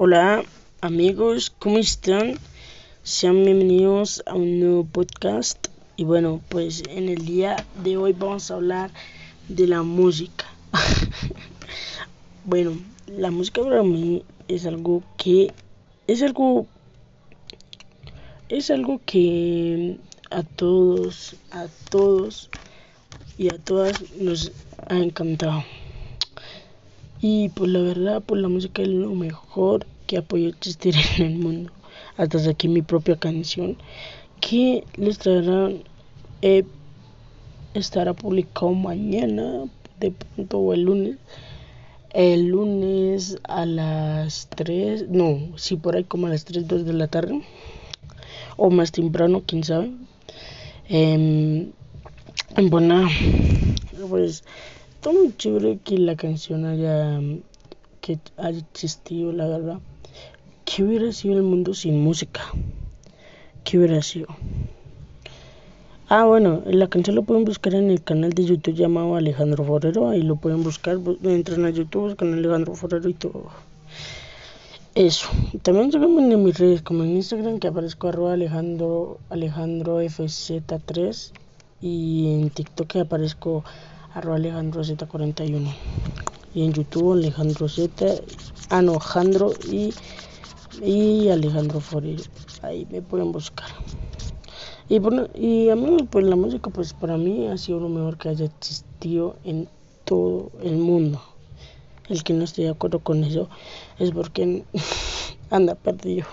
Hola amigos, ¿cómo están? Sean bienvenidos a un nuevo podcast. Y bueno, pues en el día de hoy vamos a hablar de la música. bueno, la música para mí es algo que es algo es algo que a todos, a todos y a todas nos ha encantado. Y pues la verdad, pues la música es lo mejor que ha podido existir en el mundo. Hasta aquí mi propia canción que les traerán eh, estará publicado mañana de pronto o el lunes. El lunes a las 3 no sí por ahí como a las 3 2 de la tarde. O más temprano quién sabe. Eh, bueno pues está muy chévere que la canción haya que haya existido la verdad. ¿qué hubiera sido el mundo sin música? ¿qué hubiera sido? ah bueno la canción lo pueden buscar en el canal de youtube llamado Alejandro Forero. Ahí lo pueden buscar. Entran a youtube buscan Alejandro Forero y todo. Eso. También síganme en mis redes como en instagram que aparezco arroba alejandro alejandro fz3 y en tiktok que aparezco arroba Alejandro Z41 y en YouTube Alejandro Z, ah no, Alejandro y, y Alejandro Forero, ahí me pueden buscar. Y, bueno, y a mí pues la música pues para mí ha sido lo mejor que haya existido en todo el mundo. El que no esté de acuerdo con eso es porque anda perdido.